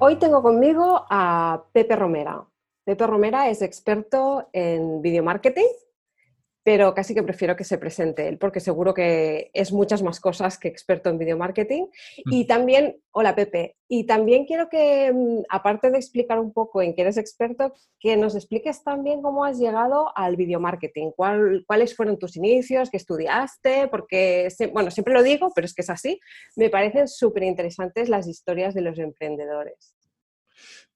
Hoy tengo conmigo a Pepe Romera. Pepe Romera es experto en video marketing, pero casi que prefiero que se presente él, porque seguro que es muchas más cosas que experto en video marketing. Mm. Y también, hola Pepe, y también quiero que, mm, aparte de explicar un poco en qué eres experto, que nos expliques también cómo has llegado al video marketing, cuáles fueron tus inicios, qué estudiaste, porque, bueno, siempre lo digo, pero es que es así, me parecen súper interesantes las historias de los emprendedores.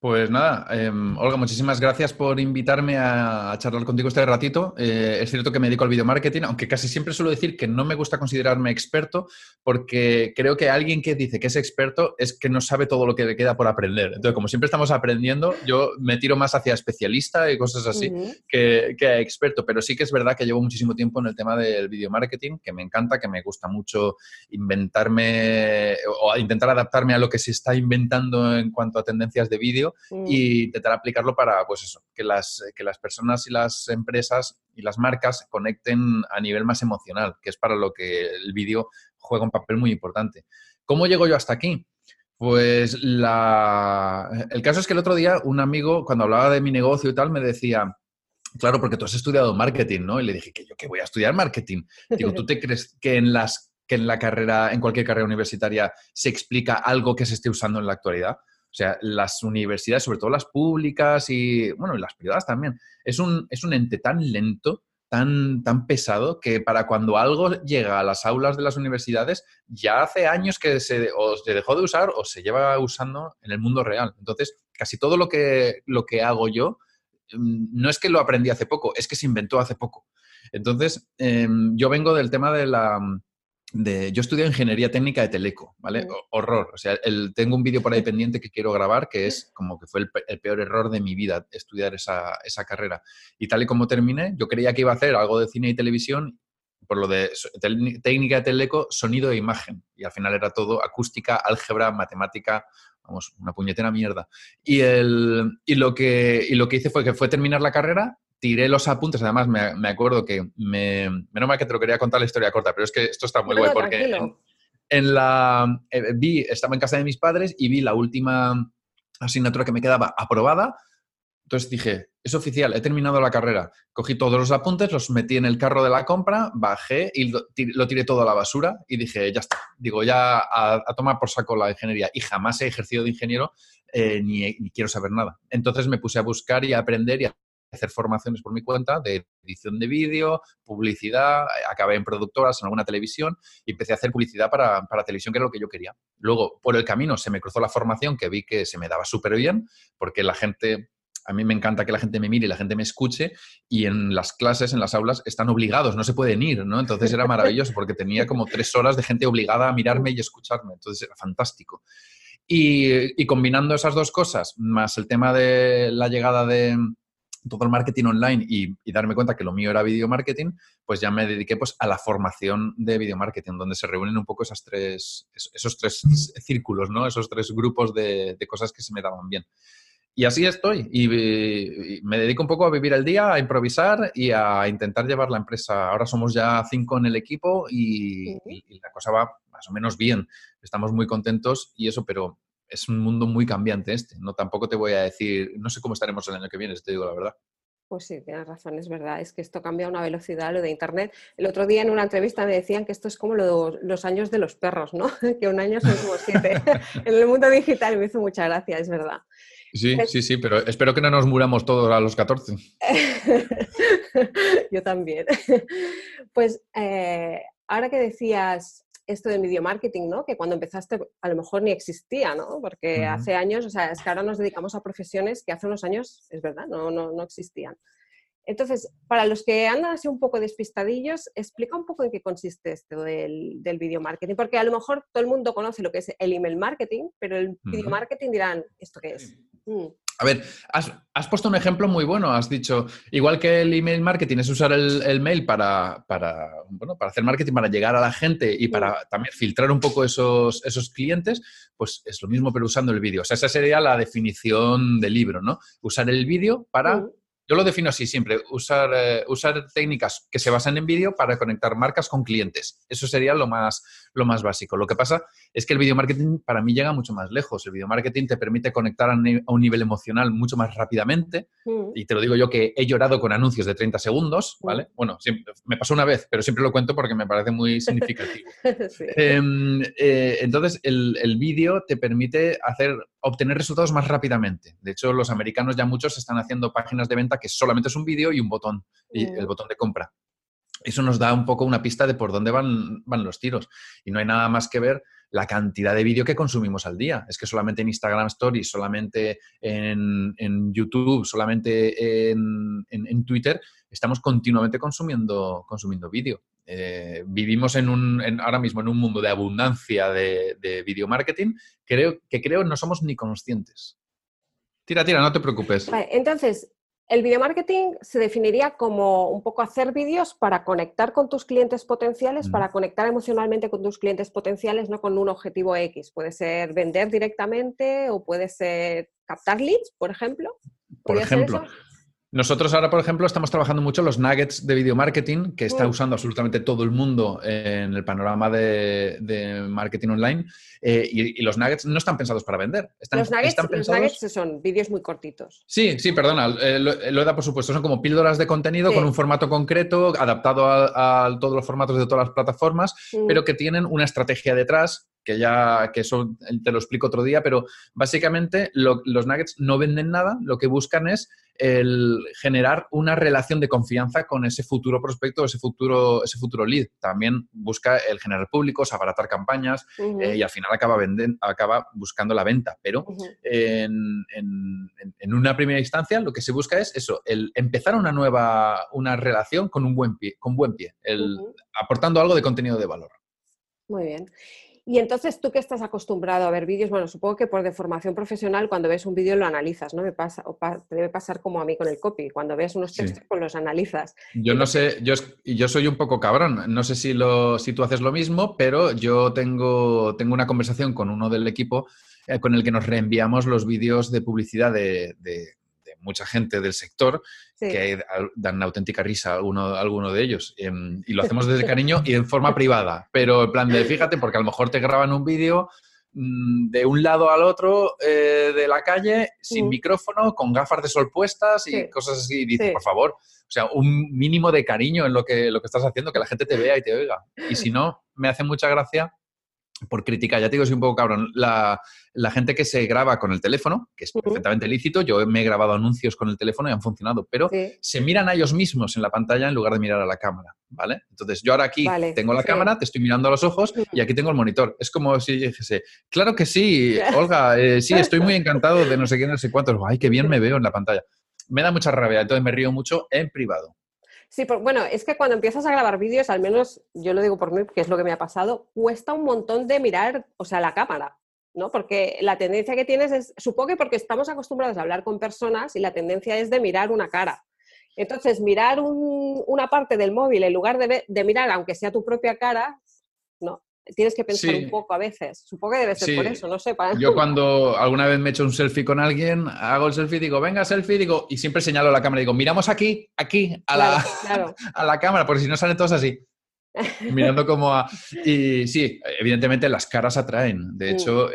Pues nada, em, Olga, muchísimas gracias por invitarme a, charlar contigo este ratito. Eh, es cierto que me dedico al video marketing, aunque casi siempre suelo decir que no me gusta considerarme experto, porque creo que alguien que dice que es experto es que no sabe todo lo que le queda por aprender. Entonces, como siempre estamos aprendiendo, yo me tiro más hacia especialista y cosas así que, que experto. Pero sí que es verdad que llevo muchísimo tiempo en el tema del video marketing, que me encanta, que me gusta mucho inventarme o intentar adaptarme a lo que se está inventando en cuanto a tendencias de vídeo Mm. y intentar aplicarlo para, pues eso, que las, que las personas y las empresas y las marcas conecten a nivel más emocional, que es para lo que el vídeo juega un papel muy importante. ¿Cómo llego yo hasta aquí? Pues la... el caso es que el otro día un amigo, cuando hablaba de mi negocio y tal, me decía, claro, porque tú has estudiado marketing, ¿no? Y le dije que yo que voy a estudiar marketing. Digo, ¿tú te crees que en las que en la carrera, en cualquier carrera universitaria, se explica algo que se esté usando en la actualidad? O sea, las universidades, sobre todo las públicas y, bueno, las privadas también, es un, es un ente tan lento, tan, tan pesado, que para cuando algo llega a las aulas de las universidades, ya hace años que se, o se dejó de usar o se lleva usando en el mundo real. Entonces, casi todo lo que, lo que hago yo, mm, no es que lo aprendí hace poco, es que se inventó hace poco. Entonces, em, yo vengo del tema de la yo estudio ingeniería técnica de Teleco, ¿vale? Horror. O sea, el, tengo un vídeo por ahí pendiente que quiero grabar que es como que fue el, peor error de mi vida estudiar esa, carrera. Y tal y como terminé, yo creía que iba a hacer algo de cine y televisión, por lo de técnica de Teleco, sonido e imagen. Y al final era todo acústica, álgebra, matemática, vamos, una puñetera mierda. Y, el, y, lo, que, y lo que hice fue que fue terminar la carrera tiré los apuntes, además me, acuerdo que, me, menos mal que te lo quería contar la historia corta, pero es que esto está muy guay porque en, la, eh, vi, estaba en casa de mis padres y vi la última asignatura que me quedaba aprobada, entonces dije, es oficial, he terminado la carrera. Cogí todos los apuntes, los metí en el carro de la compra, bajé y lo, tiré todo a la basura y dije, ya está. Digo, ya a, tomar por saco la ingeniería. Y jamás he ejercido de ingeniero eh, ni, ni, quiero saber nada. Entonces me puse a buscar y a aprender y a hacer formaciones por mi cuenta de edición de vídeo, publicidad, acabé en productoras, en alguna televisión y empecé a hacer publicidad para, para, televisión, que era lo que yo quería. Luego, por el camino, se me cruzó la formación que vi que se me daba súper bien, porque la gente, a mí me encanta que la gente me mire y la gente me escuche y en las clases, en las aulas, están obligados, no se pueden ir, ¿no? Entonces era maravilloso porque tenía como tres horas de gente obligada a mirarme y escucharme, entonces era fantástico. Y, y combinando esas dos cosas, más el tema de la llegada de, todo el marketing online y, darme cuenta que lo mío era video marketing, pues ya me dediqué pues, a la formación de video marketing, donde se reúnen un poco esas tres, esos tres círculos, ¿no? esos tres grupos de, cosas que se me daban bien. Y así estoy. Y, me dedico un poco a vivir el día, a improvisar y a intentar llevar la empresa. Ahora somos ya cinco en el equipo y, y la cosa va más o menos bien. Estamos muy contentos y eso, pero es un mundo muy cambiante este. No tampoco te voy a decir, no sé cómo estaremos el año que viene, te digo la verdad. Pues sí, tienes razón, es verdad. Es que esto cambia a una velocidad, lo de Internet. El otro día en una entrevista me decían que esto es como los años de los perros, ¿no? que un año son como siete. en el mundo digital me hizo mucha gracia, es verdad. Sí, sí, sí, pero espero que no nos muramos todos a los 14. Yo también. Pues eh, ahora que decías esto del video marketing, ¿no? Que cuando empezaste a lo mejor ni existía, ¿no? Porque hace años, o sea, es que ahora nos dedicamos a profesiones que hace unos años, es verdad, no, no, no existían. Entonces, para los que andan así un poco despistadillos, explica un poco en qué consiste esto del, del video marketing, porque a lo mejor todo el mundo conoce lo que es el email marketing, pero el video marketing dirán, ¿esto qué es? Mm. A ver, has, puesto un ejemplo muy bueno. Has dicho, igual que el email marketing es usar el, mail para, para, bueno, para hacer marketing, para llegar a la gente y para también filtrar un poco esos, esos clientes, pues es lo mismo, pero usando el vídeo. O sea, esa sería la definición del libro, ¿no? Usar el vídeo para mm. Yo lo defino así siempre, usar, eh, usar técnicas que se basan en vídeo para conectar marcas con clientes. Eso sería lo más, lo más básico. Lo que pasa es que el video marketing para mí llega mucho más lejos. El video marketing te permite conectar a, un nivel emocional mucho más rápidamente. Mm. Y te lo digo yo que he llorado con anuncios de 30 segundos, mm. ¿vale? Bueno, me pasó una vez, pero siempre lo cuento porque me parece muy significativo. Em, eh, entonces, el, el vídeo te permite hacer, obtener resultados más rápidamente. De hecho, los americanos ya muchos están haciendo páginas de venta que solamente es un vídeo y un botón, y el botón de compra. Eso nos da un poco una pista de por dónde van, van los tiros. Y no hay nada más que ver la cantidad de vídeo que consumimos al día. Es que solamente en Instagram Stories, solamente en, YouTube, solamente en, Twitter, estamos continuamente consumiendo, consumiendo vídeo. Eh, vivimos en un, ahora mismo en un mundo de abundancia de, de video marketing creo, que creo no somos ni conscientes. Tira, tira, no te preocupes. entonces, el video marketing se definiría como un poco hacer vídeos para conectar con tus clientes potenciales, para conectar emocionalmente con tus clientes potenciales, no con un objetivo X. Puede ser vender directamente o puede ser captar leads, por ejemplo. Por ejemplo. Nosotros ahora, por ejemplo, estamos trabajando mucho los nuggets de video marketing, que está mm. usando absolutamente todo el mundo en el panorama de, marketing online. Eh, y, los nuggets no están pensados para vender. Están, los, nuggets, son vídeos muy cortitos. Sí, sí, perdona, eh, lo, he dado por supuesto. Son como píldoras de contenido con un formato concreto, adaptado a, todos los formatos de todas las plataformas, mm. pero que tienen una estrategia detrás que ya, que eso te lo explico otro día, pero básicamente los nuggets no venden nada, lo que buscan es el generar una relación de confianza con ese futuro prospecto, ese futuro, ese futuro lead. También busca el generar públicos, abaratar campañas eh, y al final acaba, venden, acaba buscando la venta. Pero en, una primera instancia lo que se busca es eso, el empezar una nueva una relación con un buen pie, con buen pie, el, aportando algo de contenido de valor. Muy bien. Y entonces tú que estás acostumbrado a ver vídeos, bueno, supongo que por deformación profesional cuando ves un vídeo lo analizas, ¿no? Me pasa, o te debe pasar como a mí con el copy, cuando ves unos textos pues los analizas. Yo no sé, yo, yo soy un poco cabrón, no sé si, lo, si tú haces lo mismo, pero yo tengo, tengo una conversación con uno del equipo eh, con el que nos reenviamos los vídeos de publicidad de mucha gente del sector que dan una auténtica risa a alguno, alguno de ellos. Em, y lo hacemos desde cariño y en forma privada. Pero en plan de, fíjate, porque a lo mejor te graban un vídeo mm, de un lado al otro eh, de la calle, sin mm. micrófono, con gafas de sol puestas y cosas así. Y dices, por favor, o sea, un mínimo de cariño en lo que, lo que estás haciendo, que la gente te vea y te oiga. Y si no, me hace mucha gracia por crítica, ya te digo, soy un poco cabrón, la, gente que se graba con el teléfono, que es perfectamente lícito, yo me he grabado anuncios con el teléfono y han funcionado, pero se miran a ellos mismos en la pantalla en lugar de mirar a la cámara, ¿vale? Entonces yo ahora aquí tengo la cámara, te estoy mirando a los ojos y aquí tengo el monitor. Es como si dijese, claro que sí, Olga, eh, sí, estoy muy encantado de no sé qué, no sé cuántos, ay, qué bien me veo en la pantalla. Me da mucha rabia, entonces me río mucho en privado. Sí, bueno, es que cuando empiezas a grabar vídeos, al menos yo lo digo por mí, que es lo que me ha pasado, cuesta un montón de mirar, o sea, la cámara, ¿no? Porque la tendencia que tienes es, supongo que porque estamos acostumbrados a hablar con personas y la tendencia es de mirar una cara. Entonces, mirar una parte del móvil en lugar de, de mirar, aunque sea tu propia cara, no, tienes que pensar un poco a veces. Supongo que debe ser por eso, no sé. Yo cuando alguna vez me he hecho un selfie con alguien, hago el selfie, digo, venga, selfie, digo, y siempre señalo la cámara, digo, miramos aquí, aquí, a, la, a la cámara, porque si no salen todos así. Mirando como a... Y sí, evidentemente las caras atraen. De mm. hecho,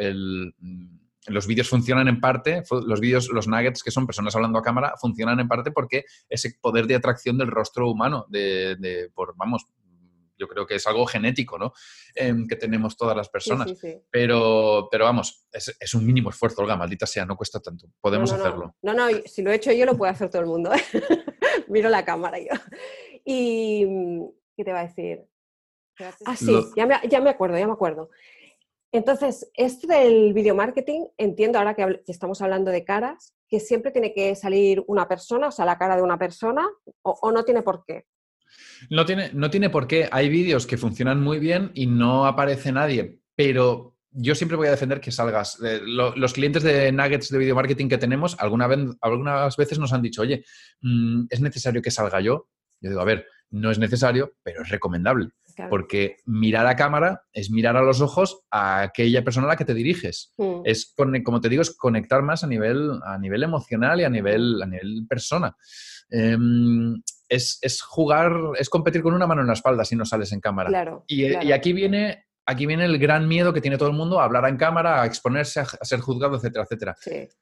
los vídeos funcionan en parte, los vídeos, los nuggets que son personas hablando a cámara, funcionan en parte porque ese poder de atracción del rostro humano, de, de por, vamos, yo creo que es algo genético, ¿no? Em, que tenemos todas las personas. Pero, pero vamos, es, un mínimo esfuerzo, Olga, maldita sea, no cuesta tanto. Podemos hacerlo. No. no, si lo he hecho yo, lo puede hacer todo el mundo. Miro la cámara yo. Y, ¿qué te va a decir? Ah, sí, ya, me, ya me acuerdo, ya me acuerdo. Entonces, esto del video marketing, entiendo ahora que, estamos hablando de caras, que siempre tiene que salir una persona, o sea, la cara de una persona, o, no tiene por qué? No tiene, no tiene por qué. Hay vídeos que funcionan muy bien y no aparece nadie, pero yo siempre voy a defender que salgas. Eh, los clientes de nuggets de video marketing que tenemos, alguna vez, algunas veces nos han dicho, oye, mm, ¿es necesario que salga yo? Yo digo, a ver, no es necesario, pero es recomendable. Porque mirar a cámara es mirar a los ojos a aquella persona a la que te diriges. Mm. Es, como te digo, es conectar más a nivel, a nivel emocional y a nivel, a nivel persona. Em, es, jugar, es competir con una mano en la espalda si no sales en cámara. y, y, aquí viene aquí viene el gran miedo que tiene todo el mundo a hablar en cámara, a exponerse, a, ser juzgado, etcétera, etcétera.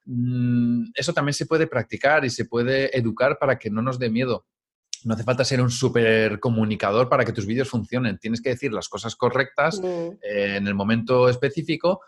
Mm, eso también se puede practicar y se puede educar para que no nos dé miedo. No hace falta ser un súper comunicador para que tus vídeos funcionen. Tienes que decir las cosas correctas mm. eh, en el momento específico,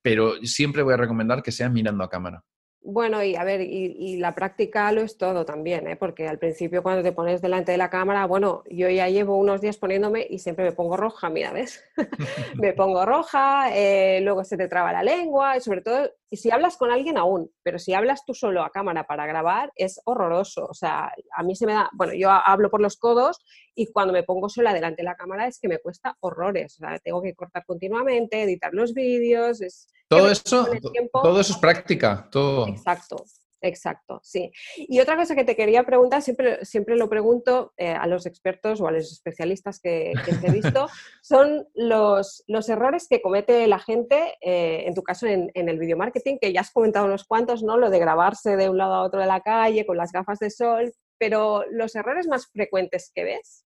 pero siempre voy a recomendar que sea mirando a cámara. Bueno, y a ver, y, la práctica lo es todo también, ¿eh? porque al principio cuando te pones delante de la cámara, bueno, yo ya llevo unos días poniéndome y siempre me pongo roja, mira, ¿ves? me pongo roja, eh, luego se te traba la lengua, y sobre todo y si hablas con alguien aún, pero si hablas tú solo a cámara para grabar es horroroso. O sea, a mí se me da, bueno, yo hablo por los codos y cuando me pongo sola delante de la cámara es que me cuesta horrores. O sea, tengo que cortar continuamente, editar los vídeos. Es, todo eso, todo eso es práctica, todo. Exacto. Exacto, sí. Y otra cosa que te quería preguntar, siempre, siempre lo pregunto eh, a los expertos o a los especialistas que, he visto, son los, los, errores que comete la gente, eh, en tu caso en, el video marketing, que ya has comentado unos cuantos, ¿no? Lo de grabarse de un lado a otro de la calle con las gafas de sol, pero los errores más frecuentes que ves,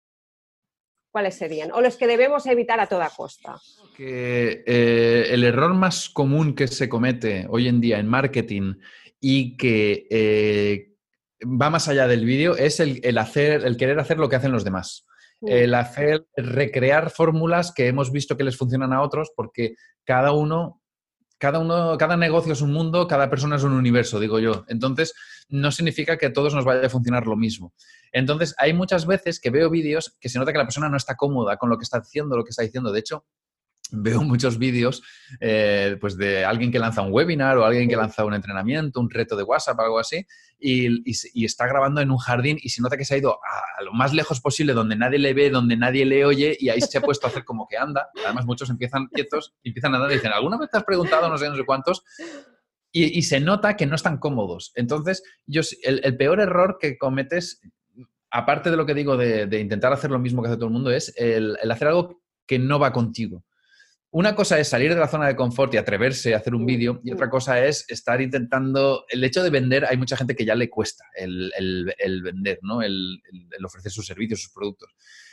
¿cuáles serían? O los que debemos evitar a toda costa. Que eh, el error más común que se comete hoy en día en marketing y que eh, va más allá del vídeo es el, hacer, el querer hacer lo que hacen los demás. El hacer, recrear fórmulas que hemos visto que les funcionan a otros, porque cada uno, cada uno, cada negocio es un mundo, cada persona es un universo, digo yo. Entonces, no significa que a todos nos vaya a funcionar lo mismo. Entonces, hay muchas veces que veo vídeos que se nota que la persona no está cómoda con lo que está haciendo, lo que está diciendo. De hecho, veo muchos vídeos eh, pues de alguien que lanza un webinar o alguien que lanza un entrenamiento, un reto de WhatsApp, algo así, y, está grabando en un jardín y se nota que se ha ido a, lo más lejos posible, donde nadie le ve, donde nadie le oye, y ahí se ha puesto a hacer como que anda. Además, muchos empiezan quietos, empiezan a andar y dicen, ¿alguna vez te has preguntado no sé, no sé cuántos? Y, se nota que no están cómodos. Entonces, yo, el, peor error que cometes, aparte de lo que digo de, intentar hacer lo mismo que hace todo el mundo, es el hacer algo que no va contigo una cosa es salir de la zona de confort y atreverse a hacer un vídeo y otra cosa es estar intentando, el hecho de vender, hay mucha gente que ya le cuesta el, vender, ¿no? El, ofrecer sus servicios, sus productos.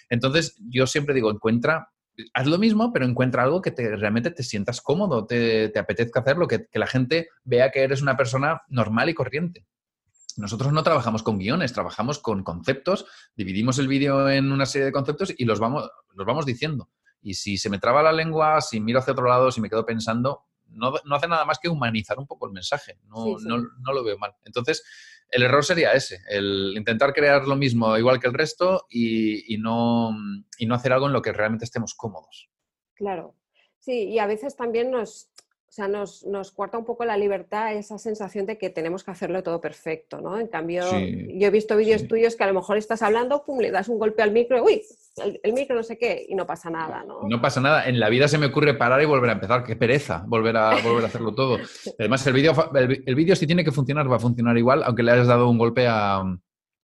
Entonces, yo siempre digo, encuentra, haz lo mismo, pero encuentra algo que te, realmente te sientas cómodo, te, apetezca hacerlo, que, que la gente vea que eres una persona normal y corriente. Nosotros no trabajamos con guiones, trabajamos con conceptos, dividimos el vídeo en una serie de conceptos y los vamos, los vamos diciendo. Y si se me traba la lengua, si miro hacia otro lado, si me quedo pensando, no, hace nada más que humanizar un poco el mensaje. No, no, lo veo mal. Entonces, el error sería ese, el intentar crear lo mismo igual que el resto y, no, y no hacer algo en lo que realmente estemos cómodos. Claro. Sí, y a veces también nos, o sea, nos, nos cuarta un poco la libertad esa sensación de que tenemos que hacerlo todo perfecto, ¿no? En cambio, yo he visto vídeos tuyos que a lo mejor estás hablando, pum, le das un golpe al micro, uy, el, micro no sé qué, y no pasa nada, ¿no? No pasa nada. En la vida se me ocurre parar y volver a empezar. Qué pereza volver a, volver a hacerlo todo. Además, el vídeo el, vídeo si tiene que funcionar, va a funcionar igual, aunque le hayas dado un golpe a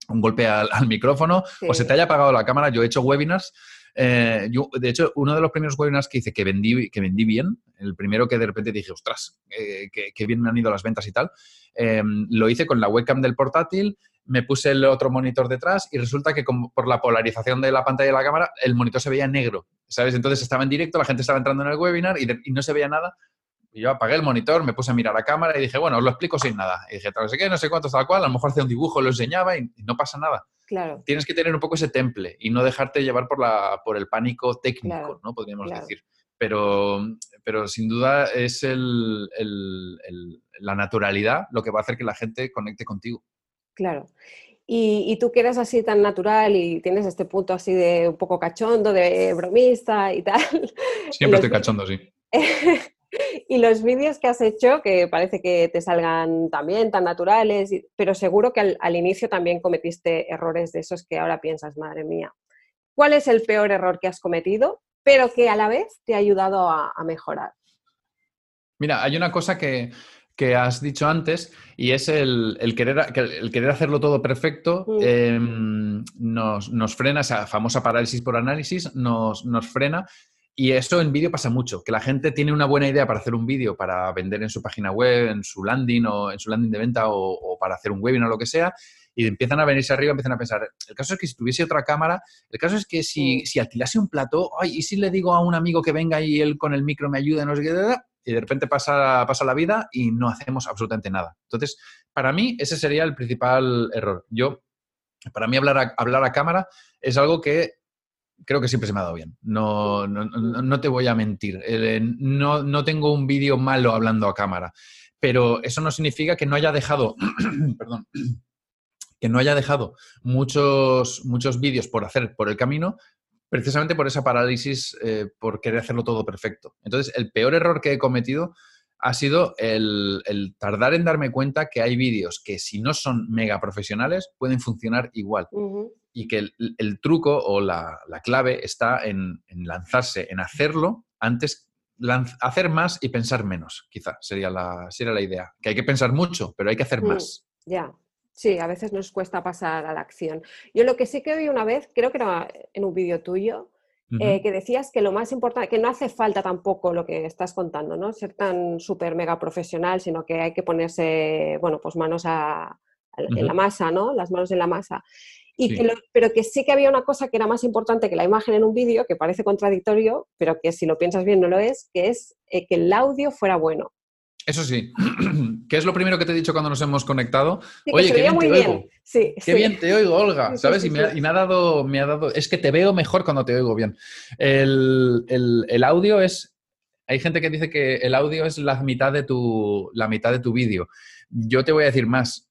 un golpe al, micrófono o se te haya apagado la cámara. Yo he hecho webinars eh, yo, de hecho, uno de los primeros webinars que hice que vendí, que vendí bien, el primero que de repente dije, ostras, eh, que, bien me han ido las ventas y tal, em, lo hice con la webcam del portátil, me puse el otro monitor detrás y resulta que por la polarización de la pantalla de la cámara, el monitor se veía negro, ¿sabes? Entonces estaba en directo, la gente estaba entrando en el webinar y, no se veía nada. Y yo apagué el monitor, me puse a mirar a cámara y dije, bueno, os lo explico sin nada. Y dije, no sé qué, no sé cuánto, tal cual, a lo mejor hacía un dibujo, lo enseñaba y no pasa nada. Tienes que tener un poco ese temple y no dejarte llevar por, la, por el pánico técnico, ¿no? Podríamos decir. Pero, pero sin duda es el, la naturalidad lo que va a hacer que la gente conecte contigo. Claro. Y, tú que eres así tan natural y tienes este punto así de un poco cachondo, de bromista y tal. Siempre estoy cachondo, sí. y los vídeos que has hecho, que parece que te salgan también tan naturales, pero seguro que al, inicio también cometiste errores de esos que ahora piensas, madre mía. ¿Cuál es el peor error que has cometido, pero que a la vez te ha ayudado a, mejorar? Mira, hay una cosa que, has dicho antes y es el, querer, el querer, hacerlo todo perfecto mm. em, nos, frena, esa famosa parálisis por análisis nos, nos frena y eso en vídeo pasa mucho, que la gente tiene una buena idea para hacer un vídeo, para vender en su página web, en su landing o en su landing de venta o, para hacer un webinar o lo que sea, y empiezan a venirse arriba, empiezan a pensar, el caso es que si tuviese otra cámara, el caso es que si, si alquilase un plato, ay, y si le digo a un amigo que venga y él con el micro me ayude, no sé qué, y de repente pasa, pasa la vida y no hacemos absolutamente nada. Entonces, para mí ese sería el principal error. Yo, para mí hablar hablar a cámara es algo que creo que siempre se me ha dado bien. No, no, te voy a mentir. Eh, no, no tengo un vídeo malo hablando a cámara. Pero eso no significa que no haya dejado, perdón, que no haya dejado muchos, muchos vídeos por hacer por el camino, precisamente por esa parálisis, eh, por querer hacerlo todo perfecto. Entonces, el peor error que he cometido ha sido el, tardar en darme cuenta que hay vídeos que si no son mega profesionales pueden funcionar igual y que el, truco o la, clave está en, lanzarse, en hacerlo antes, hacer más y pensar menos, quizá sería la, sería la idea. Que hay que pensar mucho, pero hay que hacer mm, más. Ya, sí, a veces nos cuesta pasar a la acción. Yo lo que sí que oí una vez, creo que era en un vídeo tuyo, eh, que decías que lo más importante, que no hace falta tampoco lo que estás contando, ¿no? Ser tan súper mega profesional, sino que hay que ponerse, bueno, pues manos a, en la masa, ¿no? Las manos en la masa pero que sí que había una cosa que era más importante que la imagen en un vídeo, que parece contradictorio, pero que si lo piensas bien no lo es, que es eh, que el audio fuera bueno. Eso sí. ¿Qué es lo primero que te he dicho cuando nos hemos conectado? Oye, qué bien te oigo. qué bien te oigo, Olga, ¿sabes? Y me, ha, dado, me ha dado, es que te veo mejor cuando te oigo bien. El, el, audio es, hay gente que dice que el audio es la mitad de tu, la mitad de tu vídeo. Yo te voy a decir más.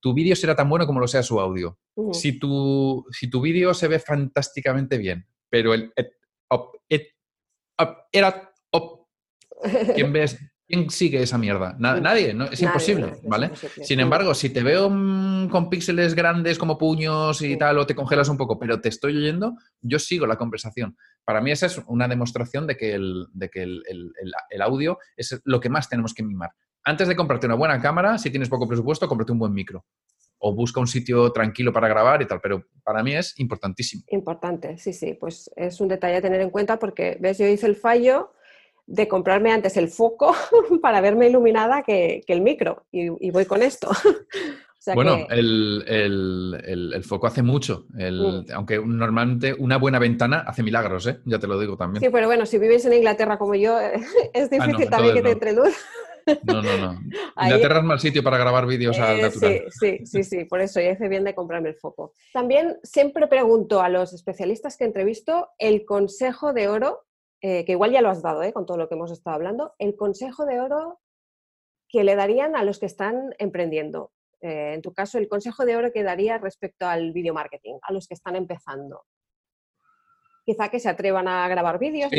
tu vídeo será tan bueno como lo sea su audio. Si tu, si tu vídeo se ve fantásticamente bien, pero el era ¿quién ves? ¿Quién sigue esa mierda? nadie, ¿no? es imposible, ¿vale? Sin embargo, si te veo mm, con píxeles grandes como puños y tal, o te congelas un poco, pero te estoy oyendo, yo sigo la conversación. Para mí esa es una demostración de que el, de que el, el audio es lo que más tenemos que mimar. Antes de comprarte una buena cámara, si tienes poco presupuesto, cómprate un buen micro o busca un sitio tranquilo para grabar y tal, pero para mí es importantísimo. Importante, sí, sí, pues es un detalle a tener en cuenta porque, ves, yo hice el fallo de comprarme antes el foco para verme iluminada que, el micro y, voy con esto. bueno, el, foco hace mucho, mm. aunque normalmente una buena ventana hace milagros, ¿eh? ya te lo digo también. Sí, pero bueno, si vives en Inglaterra como yo, es ah, difícil también que te entre luz. No, no, no. Inglaterra es mal sitio para grabar vídeos al eh, natural. Sí, sí, sí, sí, por eso ya hice bien de comprarme el foco. También siempre pregunto a los especialistas que entrevisto el consejo de oro, eh, que igual ya lo has dado eh, con todo lo que hemos estado hablando, el consejo de oro que le darían a los que están emprendiendo. en tu caso, el consejo de oro que daría respecto al video marketing, a los que están empezando quizá que se atrevan a grabar vídeos.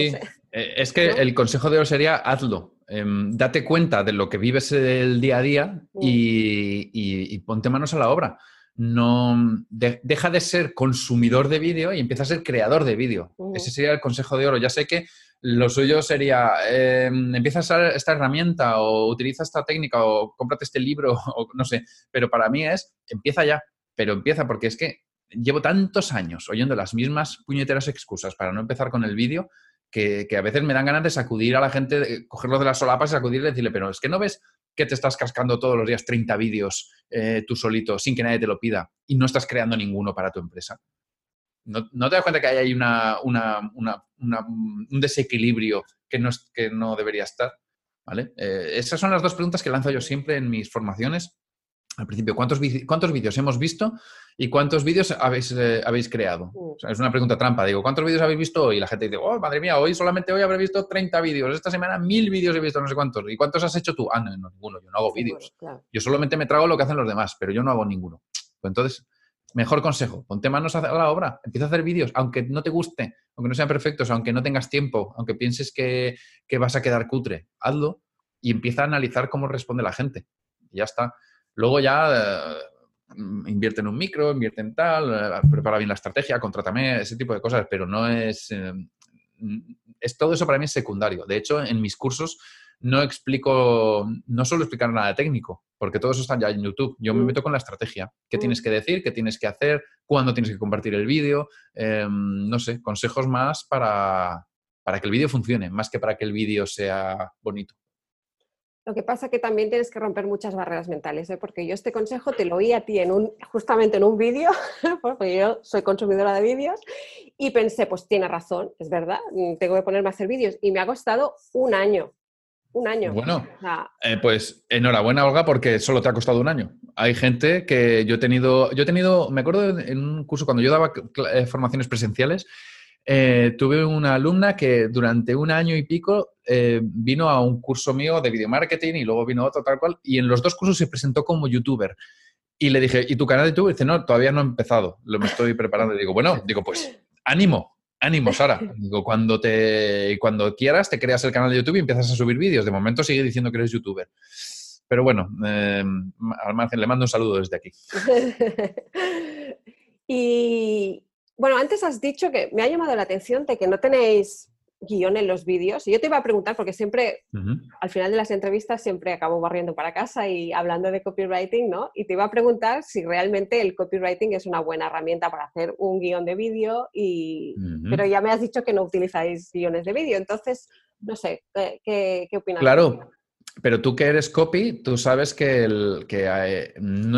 Es que el consejo de oro sería hazlo. Em, date cuenta de lo que vives el día a día mm. y, ponte manos a la obra. No, deja de ser consumidor de vídeo y empieza a ser creador de vídeo. Ese sería el consejo de oro. Ya sé que lo suyo sería, em, empieza a usar esta herramienta o utiliza esta técnica o cómprate este libro o no sé, pero para mí es, empieza ya, pero empieza porque es que llevo tantos años oyendo las mismas puñeteras excusas para no empezar con el vídeo que, a veces me dan ganas de sacudir a la gente, cogerlo de las solapas, sacudirle y decirle, pero es que no ves que te estás cascando todos los días 30 vídeos eh, tú solito sin que nadie te lo pida y no estás creando ninguno para tu empresa. ¿No, te das cuenta que hay ahí una, un desequilibrio que no, que no debería estar? ¿Vale? Eh, esas son las dos preguntas que lanzo yo siempre en mis formaciones al principio, ¿cuántos, cuántos vídeos hemos visto y cuántos vídeos habéis, eh, habéis creado? Es una pregunta trampa. Digo, ¿cuántos vídeos habéis visto hoy? Y la gente dice, oh, madre mía, hoy solamente hoy habré visto 30 vídeos. Esta semana mil vídeos he visto, no sé cuántos. ¿Y cuántos has hecho tú? Ah, no, ninguno. Yo no hago vídeos. Yo solamente me trago lo que hacen los demás, pero yo no hago ninguno. Pues entonces, Mejor consejo, ponte manos a la obra, empieza a hacer vídeos, aunque no te guste, aunque no sean perfectos, aunque no tengas tiempo, aunque pienses que, vas a quedar cutre, hazlo y empieza a analizar cómo responde la gente. Y ya está. Luego ya eh, invierte en un micro, invierte en tal, eh, prepara bien la estrategia, contrátame, ese tipo de cosas, pero no es... Eh, es todo eso para mí es secundario. De hecho, en mis cursos no explico, no suelo explicar nada técnico, porque todo eso está ya en YouTube. Yo me mm. meto con la estrategia. ¿Qué mm. tienes que decir? ¿Qué tienes que hacer? ¿Cuándo tienes que compartir el vídeo? Em, no sé, consejos más para, para que el vídeo funcione, más que para que el vídeo sea bonito. Lo que pasa es que también tienes que romper muchas barreras mentales, ¿eh? porque yo este consejo te lo oí a ti en un, justamente en un vídeo, porque yo soy consumidora de vídeos, y pensé, pues tiene razón, es verdad, mm, tengo que ponerme a hacer vídeos, y me ha costado un año un año. Bueno, eh, pues enhorabuena, Olga, porque solo te ha costado un año. Hay gente que yo he tenido, yo he tenido, me acuerdo en un curso cuando yo daba eh, formaciones presenciales, eh, tuve una alumna que durante un año y pico vino a un curso mío de video marketing y luego vino otro tal cual, y en los dos cursos se presentó como youtuber. Y le dije, ¿y tu canal de YouTube? Dice, no, todavía no he empezado, lo me estoy preparando. Y digo, bueno, digo, pues ánimo, Ánimo, Sara. Digo, cuando, te, cuando quieras, te creas el canal de YouTube y empiezas a subir vídeos. De momento sigue diciendo que eres youtuber. Pero bueno, eh, al margen, le mando un saludo desde aquí. y bueno, antes has dicho que me ha llamado la atención de que no tenéis guion en los vídeos. Y yo te iba a preguntar, porque siempre, al final de las entrevistas, siempre acabo barriendo para casa y hablando de copywriting, ¿no? Y te iba a preguntar si realmente el copywriting es una buena herramienta para hacer un guion de vídeo, y... pero ya me has dicho que no utilizáis guiones de vídeo. Entonces, no sé, ¿qué, qué opinas? Claro. Pero tú que eres copy, tú sabes que, el, que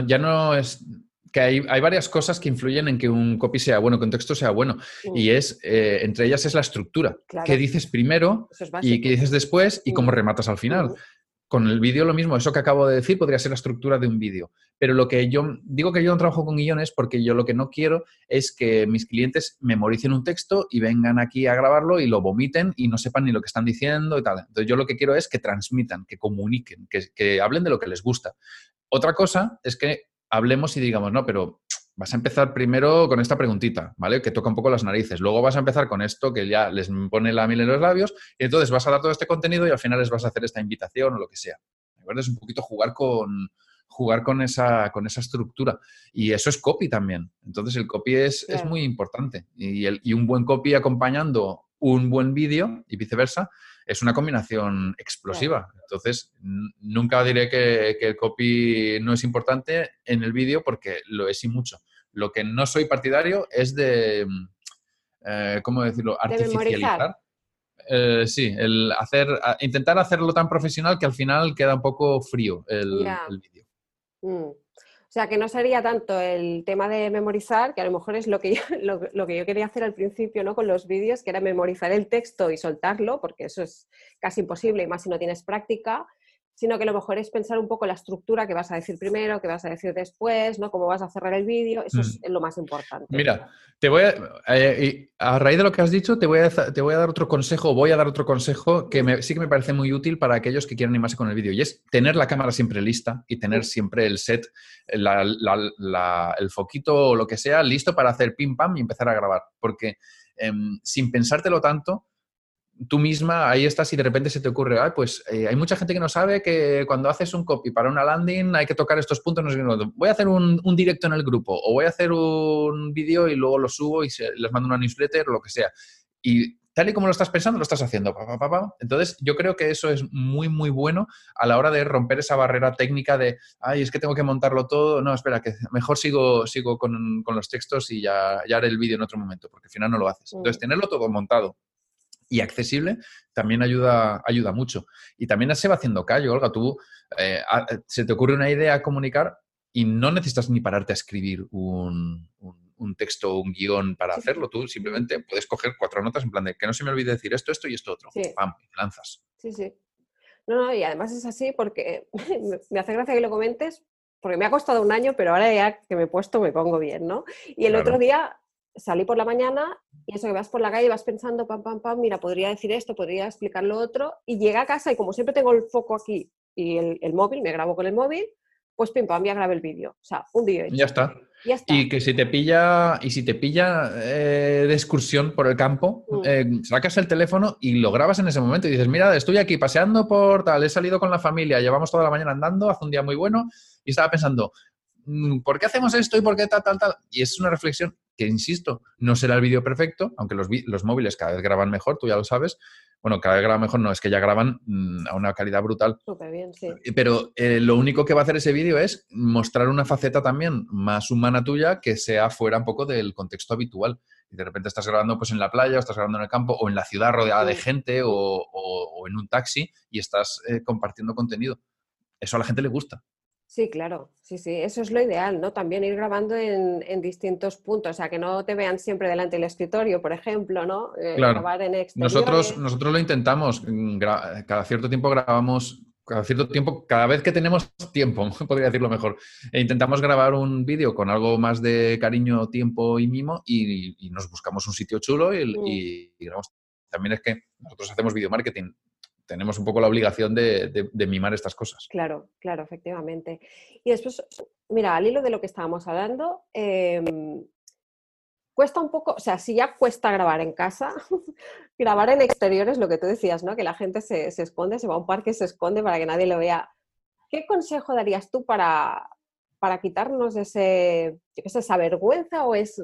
ya no es que hay, varias cosas que influyen en que un copy sea bueno, que un texto sea bueno. Y es, eh, entre ellas es la estructura. ¿Qué dices primero y qué dices después y cómo rematas al final? Con el vídeo lo mismo, eso que acabo de decir podría ser la estructura de un vídeo. Pero lo que yo digo que yo no trabajo con guiones porque yo lo que no quiero es que mis clientes memoricen un texto y vengan aquí a grabarlo y lo vomiten y no sepan ni lo que están diciendo y tal. Entonces yo lo que quiero es que transmitan, que comuniquen, que, que hablen de lo que les gusta. Otra cosa es que hablemos y digamos, no, pero vas a empezar primero con esta preguntita, ¿vale? Que toca un poco las narices. Luego vas a empezar con esto que ya les pone la miel en los labios y entonces vas a dar todo este contenido y al final les vas a hacer esta invitación o lo que sea. ¿De Es un poquito jugar con jugar con esa, con esa estructura. Y eso es copy también. Entonces el copy es, es muy importante. Y, el, y un buen copy acompañando un buen vídeo y viceversa, es una combinación explosiva. Entonces, nunca diré que, el copy no es importante en el vídeo porque lo es y mucho. Lo que no soy partidario es de, eh, ¿cómo decirlo?, artificializar. Eh, sí, el hacer, intentar hacerlo tan profesional que al final queda un poco frío el, vídeo. Mm. O sea, que no sería tanto el tema de memorizar, que a lo mejor es lo que yo, lo, que yo quería hacer al principio ¿no? con los vídeos, que era memorizar el texto y soltarlo, porque eso es casi imposible, y más si no tienes práctica, sino que lo mejor es pensar un poco la estructura que vas a decir primero, que vas a decir después, ¿no? Cómo vas a cerrar el vídeo, eso es mm. lo más importante. Mira, te voy a, eh, a raíz de lo que has dicho, te voy a, te voy a dar otro consejo, voy a dar otro consejo que sí que me parece muy útil para aquellos que quieran animarse con el vídeo, y es tener la cámara siempre lista y tener siempre el set, el foquito o lo que sea listo para hacer pim pam y empezar a grabar, porque em, sin pensártelo tanto, tú misma ahí estás y de repente se te ocurre, Ay, pues eh, hay mucha gente que no sabe que cuando haces un copy para una landing hay que tocar estos puntos, no sé voy a hacer un, directo en el grupo o voy a hacer un vídeo y luego lo subo y les mando una newsletter o lo que sea. Y tal y como lo estás pensando, lo estás haciendo. Entonces, yo creo que eso es muy, muy bueno a la hora de romper esa barrera técnica de, ay, es que tengo que montarlo todo. No, espera, que mejor sigo, sigo con, los textos y ya, ya haré el vídeo en otro momento, porque al final no lo haces. Entonces, mm. tenerlo todo montado y accesible también ayuda, ayuda mucho. Y también se va haciendo callo, Olga, tú eh, se te ocurre una idea a comunicar y no necesitas ni pararte a escribir un, texto o un guion para hacerlo. Tú simplemente puedes coger cuatro notas en plan de que no se me olvide decir esto, esto y esto otro. ¡Pam! Lanzas. Sí, sí. No, no, y además es así porque me hace gracia que lo comentes, porque me ha costado un año, pero ahora ya que me he puesto me pongo bien, ¿no? Y el otro día salí por la mañana y eso que vas por la calle vas pensando, pam, pam, pam, mira, podría decir esto, podría explicar lo otro, y llega a casa y como siempre tengo el foco aquí y el, móvil, me grabo con el móvil, pues pim pam, ya grabé el vídeo. O sea, un vídeo hecho. Ya está. Y que si te pilla, y si te pilla eh, de excursión por el campo, Mm. eh, sacas el teléfono y lo grabas en ese momento y dices, mira, estoy aquí paseando por tal, he salido con la familia, llevamos toda la mañana andando, hace un día muy bueno, y estaba pensando, mm, ¿por qué hacemos esto y por qué tal, tal, tal? Y es una reflexión que, insisto, no será el vídeo perfecto, aunque los, vi- los móviles cada vez graban mejor, tú ya lo sabes. Bueno, cada vez graban mejor, no, es que ya graban mm, a una calidad brutal. Súper bien, sí. Pero eh, lo único que va a hacer ese vídeo es mostrar una faceta también más humana tuya que sea fuera un poco del contexto habitual. Y de repente estás grabando pues en la playa, o estás grabando en el campo, o en la ciudad rodeada de gente, o, o- o en un taxi, y estás eh, compartiendo contenido. Eso a la gente le gusta. Sí, claro, sí, sí, eso es lo ideal, ¿no? También ir grabando en, en distintos puntos, o sea, que no te vean siempre delante del escritorio, por ejemplo, ¿no? Eh, Claro. Grabar en Nosotros, nosotros lo intentamos. mm, Cada cierto tiempo grabamos, cada cierto tiempo, cada vez que tenemos tiempo, podría decirlo mejor, e intentamos grabar un vídeo con algo más de cariño, tiempo y mimo y, y nos buscamos un sitio chulo y, Mm. y- y grabamos. También es que nosotros hacemos video marketing. Tenemos un poco la obligación de, mimar estas cosas. Claro, claro, efectivamente. Y después, mira, al hilo de lo que estábamos hablando, em, cuesta un poco, o sea, si ya cuesta grabar en casa, grabar en exteriores, lo que tú decías, ¿no? Que la gente se, se esconde, se va a un parque, se esconde para que nadie lo vea. ¿Qué consejo darías tú para, para quitarnos ese, esa vergüenza o es,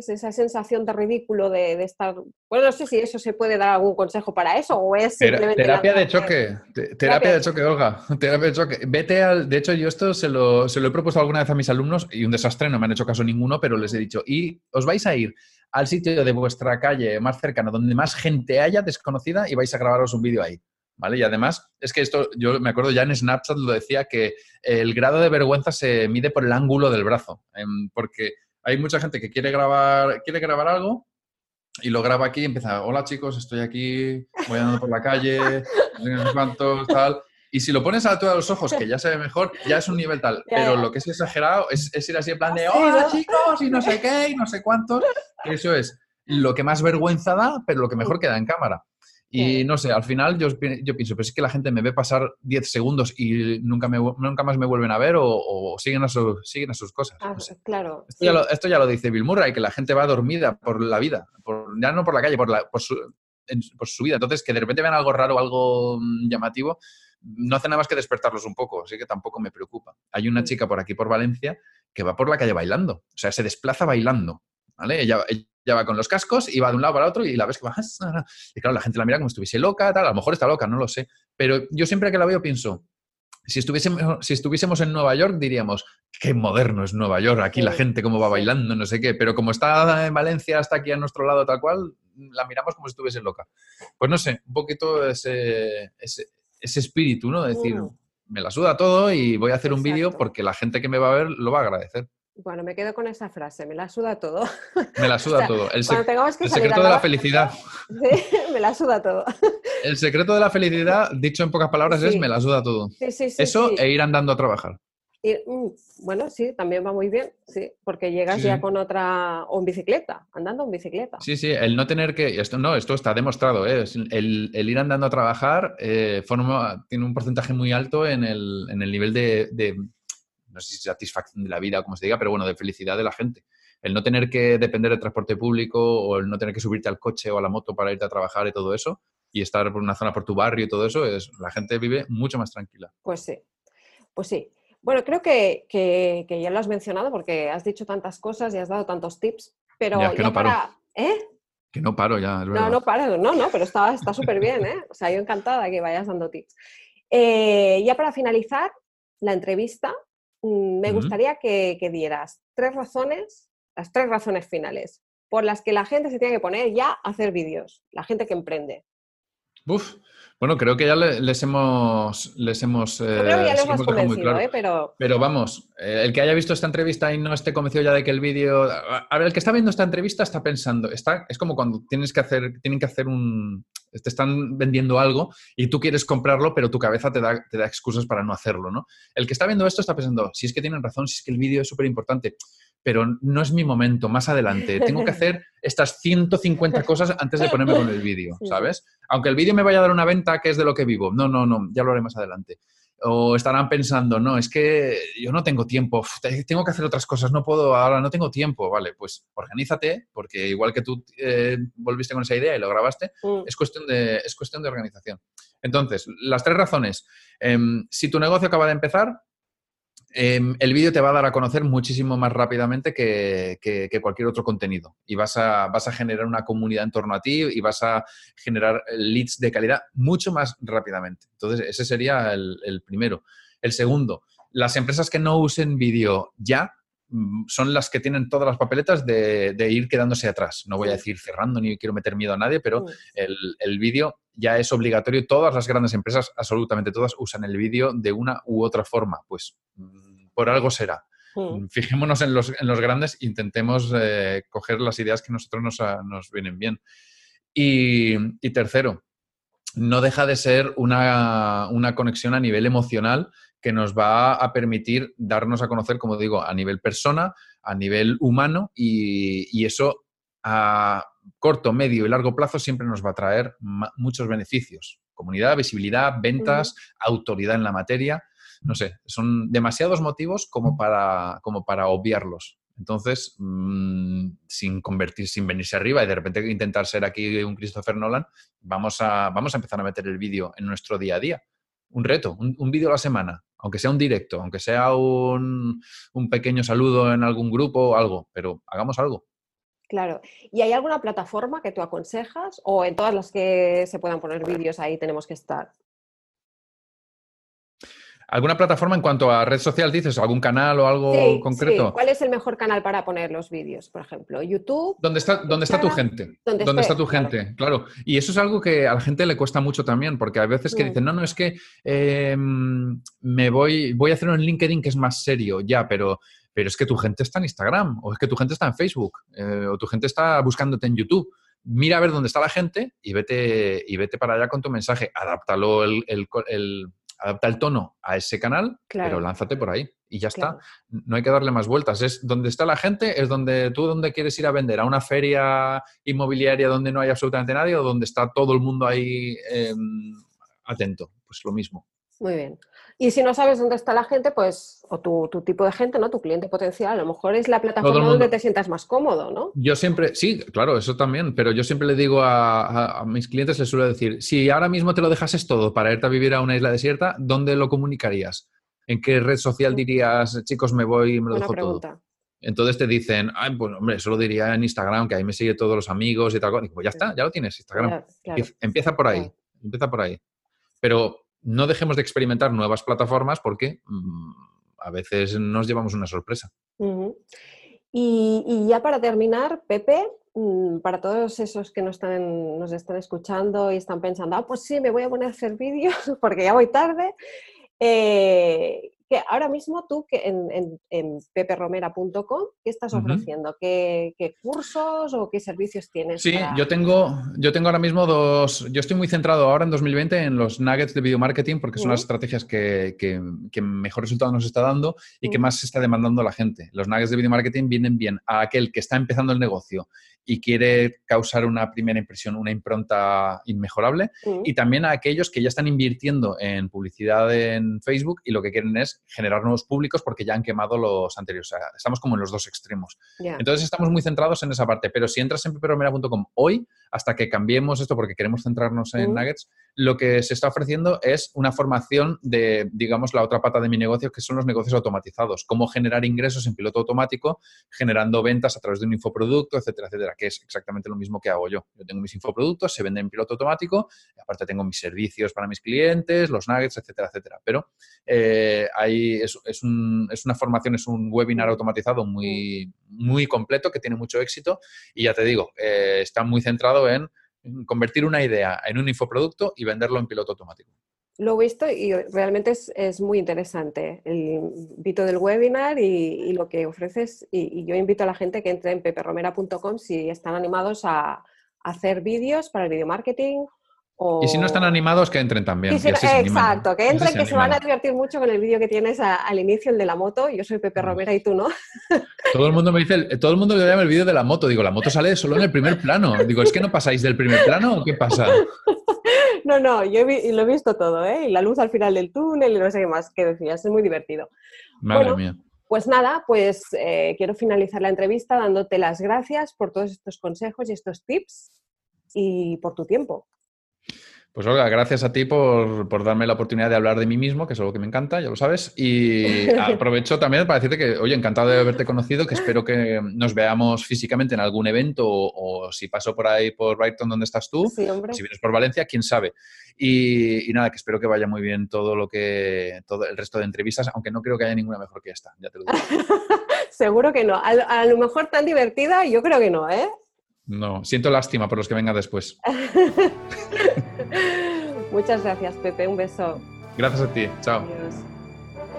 sé, esa sensación de ridículo de, de estar... Bueno, no sé si eso se puede dar algún consejo para eso o es simplemente... terapia de choque, te- terapia Terapia. de choque, Olga. Terapia de choque. Vete al. De hecho, yo esto se lo, se lo he propuesto alguna vez a mis alumnos y un desastre, no me han hecho caso ninguno, pero les he dicho, y os vais a ir al sitio de vuestra calle más cercano, donde más gente haya desconocida, y vais a grabaros un vídeo ahí. ¿Vale? Y además, es que esto, yo me acuerdo ya en Snapchat lo decía que el grado de vergüenza se mide por el ángulo del brazo. em, porque hay mucha gente que quiere grabar, quiere grabar algo y lo graba aquí y empieza, hola chicos, estoy aquí, voy andando por la calle, no sé cuántos, tal. Y si lo pones a todos los ojos, que ya se ve mejor, ya es un nivel tal. Pero lo que es exagerado es, es ir así en plan de, Sí, hola chicos, y no sé qué, y no sé cuántos. Eso es lo que más vergüenza da, pero lo que mejor queda en cámara. Y no sé, al final yo, yo pienso, pero es que la gente me ve pasar 10 segundos y nunca, me, nunca más me vuelven a ver o, o siguen, a su- siguen a sus cosas. Ah, no sé. claro. Esto, ya sí. lo, esto ya lo dice Bill Murray, que la gente va dormida por la vida, por, ya no por la calle, por, la, por, su, en- por su vida. Entonces, que de repente vean algo raro, algo mm, llamativo, no hace nada más que despertarlos un poco, así que tampoco me preocupa. Hay una Mm. chica por aquí, por Valencia, que va por la calle bailando, o sea, se desplaza bailando, ¿vale? Ella, ella va con los cascos y va de un lado para otro y la ves que va... Y claro, la gente la mira como si estuviese loca, tal, a lo mejor está loca, no lo sé. Pero yo siempre que la veo pienso, si estuviésemos, si estuviésemos en Nueva York diríamos, qué moderno es Nueva York, aquí la gente cómo va bailando, no sé qué, pero como está en Valencia, está aquí a nuestro lado tal cual, la miramos como si estuviese loca. Pues no sé, un poquito ese, ese, ese espíritu, ¿no? De decir, me la suda todo y voy a hacer un vídeo porque la gente que me va a ver lo va a agradecer. Bueno, me quedo con esa frase, me la suda todo. Me la suda O sea, todo. El, sec- Cuando tengamos que el secreto de la felicidad. Sí, me la suda todo. El secreto de la felicidad, dicho en pocas palabras, es me la suda todo. Sí, sí, sí. Eso e ir andando a trabajar. Y, mm, bueno, sí, también va muy bien, sí, porque llegas Sí, ya con otra, o en bicicleta, andando en bicicleta. Sí, sí, el no tener que. Esto no, esto está demostrado. ¿eh? El, el ir andando a trabajar eh, forma, tiene un porcentaje muy alto en el, en el nivel de, de, No sé si satisfacción de la vida o como se diga, pero bueno, de felicidad de la gente. El no tener que depender del transporte público o el no tener que subirte al coche o a la moto para irte a trabajar y todo eso, y estar por una zona por tu barrio y todo eso, es, la gente vive mucho más tranquila. Pues sí, pues sí. Bueno, creo que, que- que ya lo has mencionado porque has dicho tantas cosas y has dado tantos tips, pero Ya, es que no paro. para... ¿Eh? Que no paro ya, es No, verdad. no paro, no, no, pero está está súper bien, ¿eh? O sea, yo encantada que vayas dando tips. Eh, ya para finalizar la entrevista, mm, me gustaría que, que dieras tres razones, las tres razones finales, por las que la gente se tiene que poner ya a hacer vídeos, la gente que emprende. Uf, bueno, creo que ya le- les hemos, les hemos, Yo creo que eh, ya los has hemos dejado muy convencido, claro. ¿eh? Pero Pero vamos, eh, el que haya visto esta entrevista y no esté convencido ya de que el vídeo... A a ver, el que está viendo esta entrevista está pensando, está, es como cuando tienes que hacer, tienen que hacer un... Te están vendiendo algo y tú quieres comprarlo, pero tu cabeza te da, te da excusas para no hacerlo, ¿no? El que está viendo esto está pensando, si es que tienen razón, si es que el vídeo es súper importante, pero no es mi momento, más adelante. Tengo que hacer estas 150 cosas antes de ponerme con el vídeo. ¿sabes? Aunque el vídeo me vaya a dar una venta que es de lo que vivo. No, no, no, ya lo haré más adelante. o estarán pensando, no, es que yo no tengo tiempo, tengo que hacer otras cosas, no puedo ahora, no tengo tiempo. Vale, pues organízate, porque igual que tú eh, volviste con esa idea y lo grabaste, mm. es, cuestión de, es cuestión de organización. Entonces, las tres razones. Em, si tu negocio acaba de empezar, Em, el vídeo te va a dar a conocer muchísimo más rápidamente que, cualquier otro contenido y vas a, vas a, generar una comunidad en torno a ti y vas a generar leads de calidad mucho más rápidamente. Entonces, ese sería el, primero. El segundo, las empresas que no usen vídeo ya son las que tienen todas las papeletas de, ir quedándose atrás. No voy a decir cerrando ni quiero meter miedo a nadie, pero el, el vídeo ya es obligatorio. Todas las grandes empresas, absolutamente todas, usan el vídeo de una u otra forma. Pues mm, por algo será. Fijémonos en los, en los grandes, intentemos eh, coger las ideas que a nosotros nos, nos vienen bien. Y, tercero, no deja de ser una, conexión a nivel emocional que nos va a permitir darnos a conocer, como digo, a nivel persona, a nivel humano, y, y eso a corto, medio y largo plazo siempre nos va a traer muchos beneficios. Comunidad, visibilidad, ventas, autoridad en la materia. No sé, son demasiados motivos como para, como para obviarlos. Entonces, mm, sin convertir, sin venirse arriba y de repente intentar ser aquí un Christopher Nolan, vamos a, vamos a empezar a meter el vídeo en nuestro día a día. Un reto, un, un vídeo a la semana, aunque sea un directo, aunque sea un, un pequeño saludo en algún grupo o algo, pero hagamos algo. Claro. ¿Y hay alguna plataforma que tú aconsejas o en todas las que se puedan poner vídeos ahí tenemos que estar? ¿Alguna plataforma en cuanto a red social dices? ¿Algún canal o algo concreto? Sí. ¿Cuál es el mejor canal para poner los vídeos, por ejemplo? ¿YouTube? ¿Dónde está, dónde está tu gente? ¿Dónde, está tu gente? Claro. Y eso es algo que a la gente le cuesta mucho también, porque hay veces que mm. dicen, no, no, es que em, me voy, voy a hacerlo en LinkedIn que es más serio, ya, pero pero es que tu gente está en Instagram, o es que tu gente está en Facebook, eh, o tu gente está buscándote en YouTube. Mira a ver dónde está la gente y vete, y vete para allá con tu mensaje. Adáptalo el, adapta el tono a ese canal, pero lánzate por ahí y ya está. No hay que darle más vueltas. Es donde está la gente, es donde tú donde quieres ir a vender, a una feria inmobiliaria donde no hay absolutamente nadie o donde está todo el mundo ahí em, atento. Pues lo mismo. Muy bien. Y si no sabes dónde está la gente, pues, o tu, tipo de gente, ¿no? Tu cliente potencial, a lo mejor es la plataforma donde te sientas más cómodo, ¿no? Yo siempre, sí, claro, eso también, pero yo siempre le digo a, mis clientes, les suelo decir, si ahora mismo te lo dejases todo para irte a vivir a una isla desierta, ¿dónde lo comunicarías? ¿En qué red social dirías, chicos, me voy y me lo dejo todo? Entonces te dicen, ay, pues hombre, eso lo diría en Instagram, que ahí me sigue todos los amigos y tal. Y pues ya está, ya lo tienes, Instagram. Empieza por ahí, empieza por ahí. Pero no dejemos de experimentar nuevas plataformas porque mm, a veces nos llevamos una sorpresa. y, ya para terminar, Pepe, mm, para todos esos que nos están, nos están escuchando y están pensando, ah, pues sí, me voy a poner a hacer vídeos porque ya voy tarde. Eh, ahora mismo tú que en, en, peperromera.com, ¿qué estás ofreciendo? ¿Qué, cursos o qué servicios tienes? Sí, yo, tengo, yo tengo ahora mismo dos, yo estoy muy centrado ahora en 2020 en los nuggets de video marketing porque son las estrategias que, mejor resultado nos está dando y que más se está demandando la gente. Los nuggets de video marketing vienen bien a aquel que está empezando el negocio y quiere causar una primera impresión, una impronta inmejorable, y también a aquellos que ya están invirtiendo en publicidad en Facebook y lo que quieren es generar nuevos públicos porque ya han quemado los anteriores. O sea, estamos como en los dos extremos. Entonces estamos muy centrados en esa parte, pero si entras en peperomera.com hoy, hasta que cambiemos esto porque queremos centrarnos en Nuggets, lo que se está ofreciendo es una formación de, digamos, la otra pata de mi negocio, que son los negocios automatizados. Cómo generar ingresos en piloto automático, generando ventas a través de un infoproducto, etcétera, etcétera, que es exactamente lo mismo que hago yo. Yo tengo mis infoproductos, se venden en piloto automático, y aparte tengo mis servicios para mis clientes, los nuggets, etcétera, etcétera. Pero eh, ahí es, es, un, es, una formación, es un webinar automatizado muy, muy completo que tiene mucho éxito y ya te digo, eh, está muy centrado en convertir una idea en un infoproducto y venderlo en piloto automático. Lo he visto y realmente es, muy interesante el invito del webinar y, lo que ofreces. Y, yo invito a la gente que entre en peperromera.com si están animados a, hacer vídeos para el video marketing y si no están animados, que entren también. exacto, que entren, que se van a divertir mucho con el vídeo que tienes al inicio, el de la moto. Yo soy Pepe mm. Romera y tú no. Todo el mundo me dice, todo el mundo le llama el vídeo de la moto. Digo, la moto sale solo en el primer plano. Digo, ¿es que no pasáis del primer plano o qué pasa? no, no, yo lo he visto todo, ¿eh? Y la luz al final del túnel y no sé qué más que decías, es muy divertido. Madre mía. Pues nada, pues eh, quiero finalizar la entrevista dándote las gracias por todos estos consejos y estos tips y por tu tiempo. Pues Olga, gracias a ti por, darme la oportunidad de hablar de mí mismo, que es algo que me encanta, ya lo sabes. Y aprovecho también para decirte que, oye, encantado de haberte conocido, que espero que nos veamos físicamente en algún evento o, si paso por ahí por Brighton donde estás tú, si vienes por Valencia, quién sabe. Y, nada, que espero que vaya muy bien todo lo que, todo el resto de entrevistas, aunque no creo que haya ninguna mejor que esta, ya te lo digo. Seguro que no. A, a lo mejor tan divertida, yo creo que no, ¿eh? No, siento lástima por los que vengan después. Muchas gracias, Pepe. Un beso. Gracias a ti. Chao.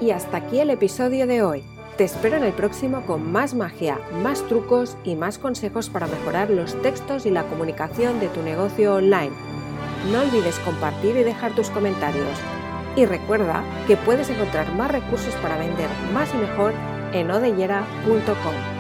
Y hasta aquí el episodio de hoy. Te espero en el próximo con más magia, más trucos y más consejos para mejorar los textos y la comunicación de tu negocio online. No olvides compartir y dejar tus comentarios. Y recuerda que puedes encontrar más recursos para vender más y mejor en odellera.com.